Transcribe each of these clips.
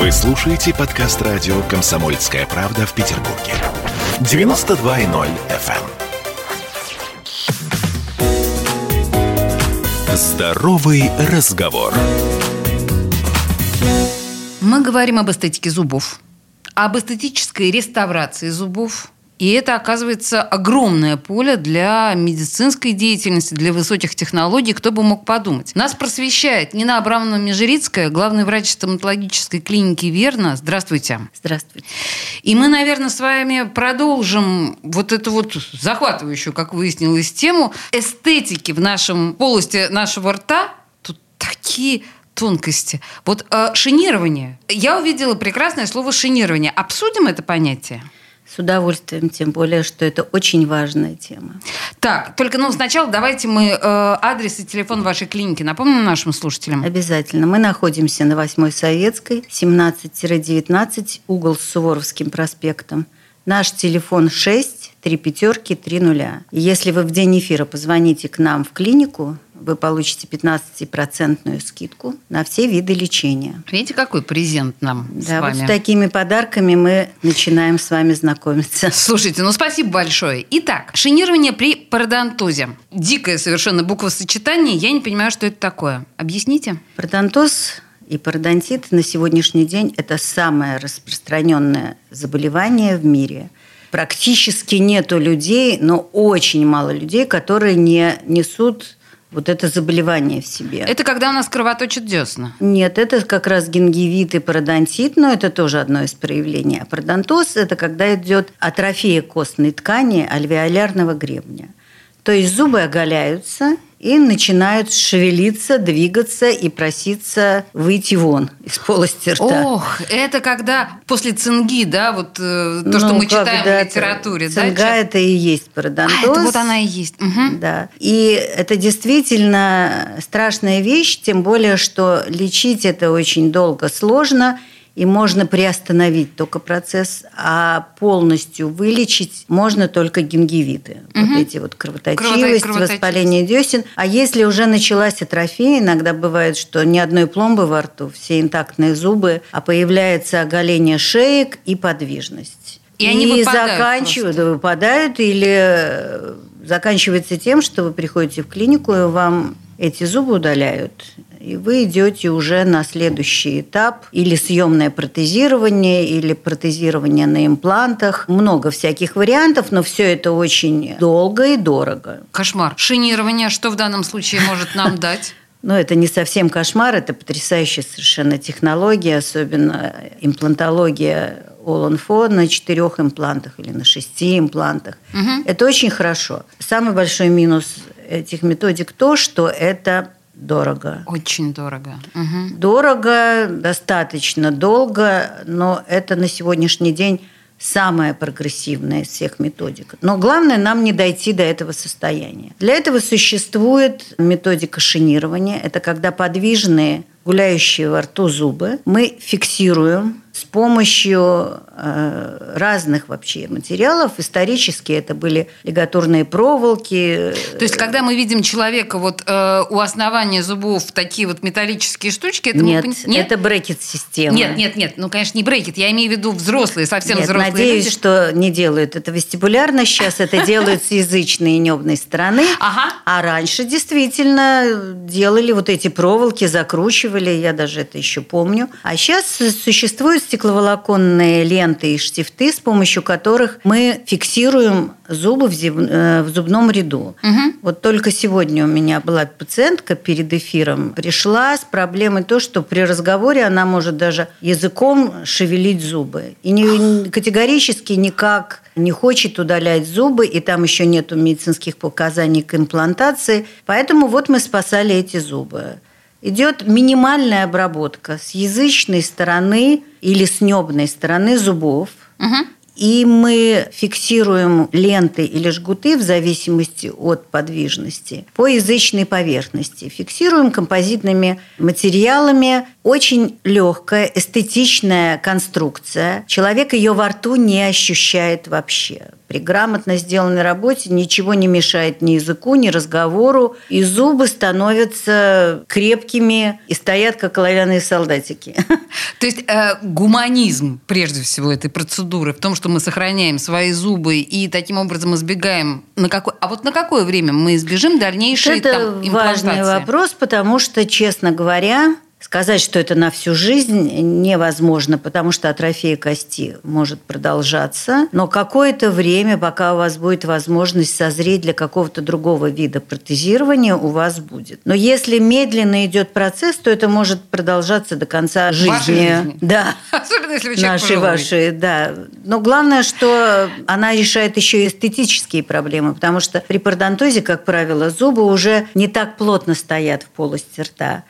Вы слушаете подкаст радио «Комсомольская правда» в Петербурге. 92.0 FM. эм. Здоровый разговор. Мы говорим об эстетике зубов, об эстетической реставрации зубов, и это, оказывается, огромное поле для медицинской деятельности, для высоких технологий. Кто бы мог подумать. Нас просвещает Нина Абрамовна Межерицкая, главный врач стоматологической клиники «Верно». Здравствуйте. Здравствуйте. И мы, наверное, с вами продолжим вот эту вот захватывающую, как выяснилось, тему эстетики в нашем полости нашего рта. Тут такие тонкости. Вот э, шинирование. Я увидела прекрасное слово шинирование. Обсудим это понятие? С удовольствием, тем более, что это очень важная тема. Так, только ну сначала давайте мы э, адрес и телефон вашей клиники напомним нашим слушателям. Обязательно. Мы находимся на 8 Советской, 17-19, угол с Суворовским проспектом. Наш телефон 6 3 пятерки 3 нуля. Если вы в день эфира позвоните к нам в клинику, вы получите 15% скидку на все виды лечения. Видите, какой презент нам да, с вами. вот с такими подарками мы начинаем с вами знакомиться. Слушайте, ну спасибо большое. Итак, шинирование при пародонтозе. Дикое совершенно буквосочетание. Я не понимаю, что это такое. Объясните. Пародонтоз и пародонтит на сегодняшний день – это самое распространенное заболевание в мире. Практически нету людей, но очень мало людей, которые не несут вот это заболевание в себе. Это когда у нас кровоточат десна? Нет, это как раз гингивит и пародонтит, но это тоже одно из проявлений. А пародонтоз – это когда идет атрофия костной ткани альвеолярного гребня. То есть зубы оголяются и начинают шевелиться, двигаться и проситься выйти вон из полости рта. Ох, это когда после цинги, да, вот э, то, ну, что мы читаем в литературе. Цинга да, это и есть пародонтоз. А, это вот она и есть. Угу. Да. И это действительно страшная вещь, тем более, что лечить это очень долго, сложно – и можно приостановить только процесс, а полностью вылечить можно только гингивиты. Угу. Вот эти вот кровоточивость, воспаление десен. А если уже началась атрофия, иногда бывает, что ни одной пломбы во рту, все интактные зубы, а появляется оголение шеек и подвижность. И, и они выпадают заканчивают, просто. выпадают или заканчивается тем, что вы приходите в клинику, и вам эти зубы удаляют и вы идете уже на следующий этап или съемное протезирование, или протезирование на имплантах. Много всяких вариантов, но все это очень долго и дорого. Кошмар. Шинирование что в данном случае может нам дать? Ну, это не совсем кошмар, это потрясающая совершенно технология, особенно имплантология Оланфо на четырех имплантах или на шести имплантах. Угу. Это очень хорошо. Самый большой минус этих методик то, что это дорого. Очень дорого. Угу. Дорого, достаточно долго, но это на сегодняшний день самая прогрессивная из всех методик. Но главное нам не дойти до этого состояния. Для этого существует методика шинирования. Это когда подвижные гуляющие во рту зубы мы фиксируем с помощью э, разных вообще материалов. Исторически это были лигатурные проволоки. То есть, когда мы видим человека вот э, у основания зубов такие вот металлические штучки, это нет, мы... нет, это брекет-система. Нет, нет, нет. Ну, конечно, не брекет. Я имею в виду взрослые, совсем нет, взрослые надеюсь, люди. что не делают это вестибулярно сейчас. Это делают с язычной и небной стороны. Ага. А раньше действительно делали вот эти проволоки, закручивали. Я даже это еще помню. А сейчас существует стекловолоконные ленты и штифты, с помощью которых мы фиксируем зубы в, зуб, э, в зубном ряду. Угу. Вот только сегодня у меня была пациентка перед эфиром, пришла с проблемой то, что при разговоре она может даже языком шевелить зубы. И не, категорически никак не хочет удалять зубы, и там еще нету медицинских показаний к имплантации. Поэтому вот мы спасали эти зубы идет минимальная обработка с язычной стороны или с небной стороны зубов. Угу. И мы фиксируем ленты или жгуты в зависимости от подвижности по язычной поверхности. Фиксируем композитными материалами очень легкая, эстетичная конструкция. Человек ее во рту не ощущает вообще. При грамотно сделанной работе ничего не мешает ни языку, ни разговору, и зубы становятся крепкими и стоят, как оловянные солдатики. То есть э, гуманизм, прежде всего, этой процедуры в том, что мы сохраняем свои зубы и таким образом избегаем на какой... А вот на какое время мы избежим дальнейшей Это там, важный вопрос, потому что, честно говоря, Сказать, что это на всю жизнь невозможно, потому что атрофия кости может продолжаться. Но какое-то время, пока у вас будет возможность созреть для какого-то другого вида протезирования, у вас будет. Но если медленно идет процесс, то это может продолжаться до конца жизни. Вашей жизни. Да. Особенно, если вы человек Наши, пожилой. ваши, да. Но главное, что она решает еще и эстетические проблемы, потому что при пародонтозе, как правило, зубы уже не так плотно стоят в полости рта.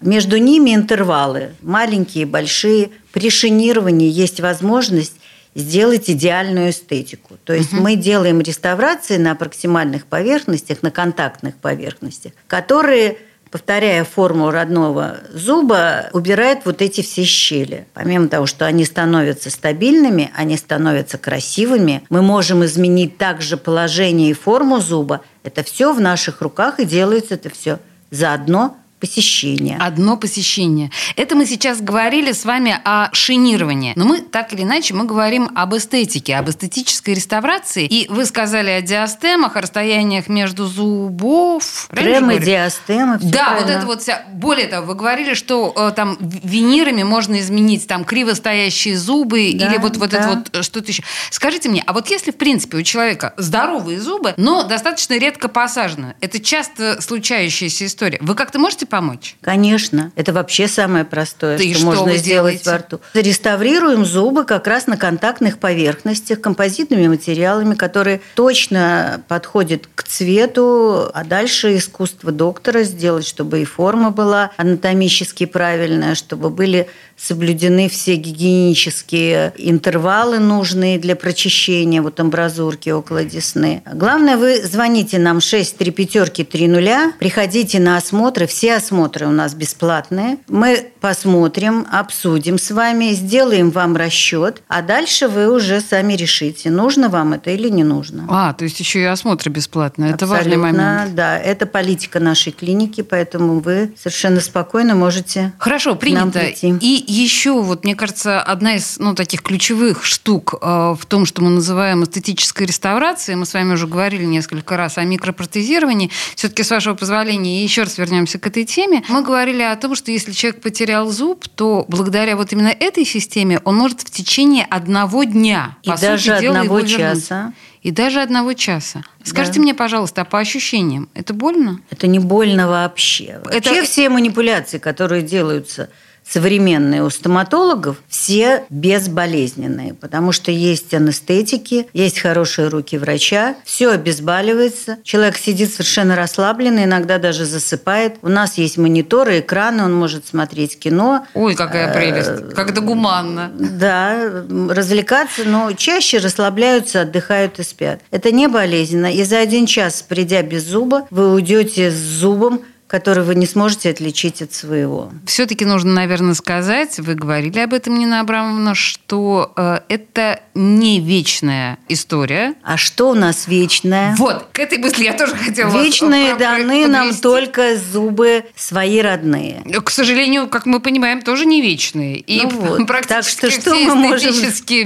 Между ними интервалы, маленькие, большие. При шинировании есть возможность сделать идеальную эстетику. То есть мы делаем реставрации на проксимальных поверхностях, на контактных поверхностях, которые повторяя форму родного зуба, убирают вот эти все щели. Помимо того, что они становятся стабильными, они становятся красивыми, мы можем изменить также положение и форму зуба. Это все в наших руках и делается это все заодно посещение. Одно посещение. Это мы сейчас говорили с вами о шинировании. Но мы, так или иначе, мы говорим об эстетике, об эстетической реставрации. И вы сказали о диастемах, о расстояниях между зубов. Кремы, диастемы. Да, вот правильно. это вот вся. Более того, вы говорили, что э, там винирами можно изменить там криво стоящие зубы Да, или вот, вот это да. вот э, что-то еще. Скажите мне, а вот если, в принципе, у человека здоровые зубы, но достаточно редко посажены, это часто случающаяся история, вы как-то можете помочь? Конечно, это вообще самое простое, и что, что можно сделать делаете? во рту. Реставрируем зубы как раз на контактных поверхностях композитными материалами, которые точно подходят к цвету, а дальше искусство доктора сделать, чтобы и форма была анатомически правильная, чтобы были соблюдены все гигиенические интервалы нужные для прочищения вот амбразурки около десны. Главное, вы звоните нам 6 3 пятерки 3 нуля, приходите на осмотры, все осмотры у нас бесплатные. Мы посмотрим, обсудим с вами, сделаем вам расчет, а дальше вы уже сами решите, нужно вам это или не нужно. А, то есть еще и осмотры бесплатные. Это важный Абсолютно, момент. Да, это политика нашей клиники, поэтому вы совершенно спокойно можете Хорошо, нам принято. прийти. И еще, вот мне кажется, одна из ну, таких ключевых штук э, в том, что мы называем эстетической реставрацией, мы с вами уже говорили несколько раз о микропротезировании, все-таки, с вашего позволения, еще раз вернемся к этой теме. Мы говорили о том, что если человек потерял зуб, то благодаря вот именно этой системе он может в течение одного дня, И по даже сути дела, одного вернуть. часа. И даже одного часа. Скажите Да. мне, пожалуйста, а по ощущениям, это больно? Это не больно вообще. Это- Вообще все манипуляции, которые делаются современные у стоматологов, все безболезненные, потому что есть анестетики, есть хорошие руки врача, все обезболивается, человек сидит совершенно расслабленный, иногда даже засыпает. У нас есть мониторы, экраны, он может смотреть кино. Ой, какая Э, прелесть, как это гуманно. Да, развлекаться, но чаще расслабляются, отдыхают и спят. Это не болезненно. И за один час, придя без зуба, вы уйдете с зубом, который вы не сможете отличить от своего. Все-таки нужно, наверное, сказать, вы говорили об этом, Нина Абрамовна, что э, это не вечная история. А что у нас вечное? Вот, к этой мысли я тоже хотела вас, Вечные про- даны нам подвести. только зубы свои родные. К сожалению, как мы понимаем, тоже не вечные. И Ну вот. практически Так что что все мы можем-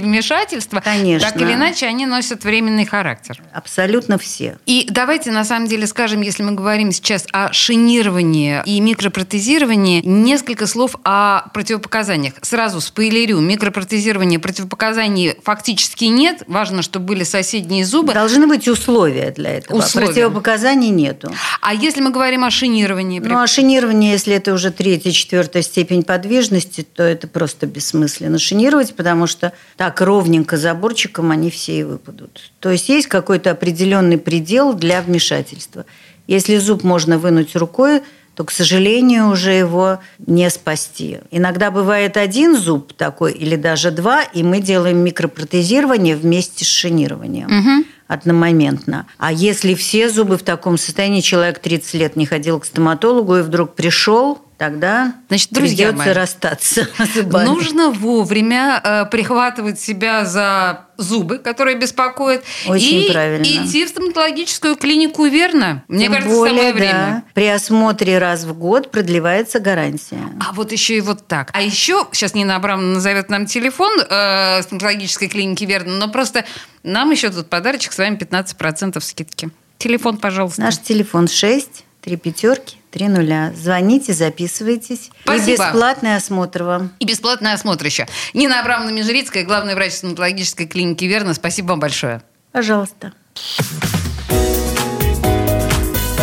вмешательства, Конечно. так или иначе, они носят временный характер. Абсолютно все. И давайте, на самом деле, скажем, если мы говорим сейчас о шинировании и микропротезировании, несколько слов о противопоказаниях. Сразу спойлерю, микропротезирование противопоказаний фактически нет. Важно, чтобы были соседние зубы. Должны быть условия для этого. Условия. Противопоказаний нету. А если мы говорим о шинировании? Ну, а шинирование, если это уже третья, четвертая степень подвижности, то это просто бессмысленно шинировать, потому что так ровненько заборчиком они все и выпадут. То есть есть какой-то определенный предел для вмешательства. Если зуб можно вынуть рукой, то, к сожалению, уже его не спасти. Иногда бывает один зуб такой или даже два, и мы делаем микропротезирование вместе с шинированием одномоментно. А если все зубы в таком состоянии, человек 30 лет не ходил к стоматологу и вдруг пришел, тогда Значит, друзья придется мои, расстаться. Нужно вовремя э, прихватывать себя за зубы, которые беспокоят, Очень и правильно. идти в стоматологическую клинику, верно? Мне Тем кажется, более, самое да, время. при осмотре раз в год продлевается гарантия. А вот еще и вот так. А еще, сейчас Нина Абрамовна назовет нам телефон э, стоматологической клиники, верно, но просто нам еще тут подарочек с вами 15% скидки. Телефон, пожалуйста. Наш телефон 6 3 пятерки 3 нуля. Звоните, записывайтесь. Спасибо. И бесплатный осмотр вам. И бесплатный осмотр еще. Нина Абрамовна Межрицкая, главный врач стоматологической клиники «Верно». Спасибо вам большое. Пожалуйста.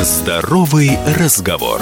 Здоровый разговор.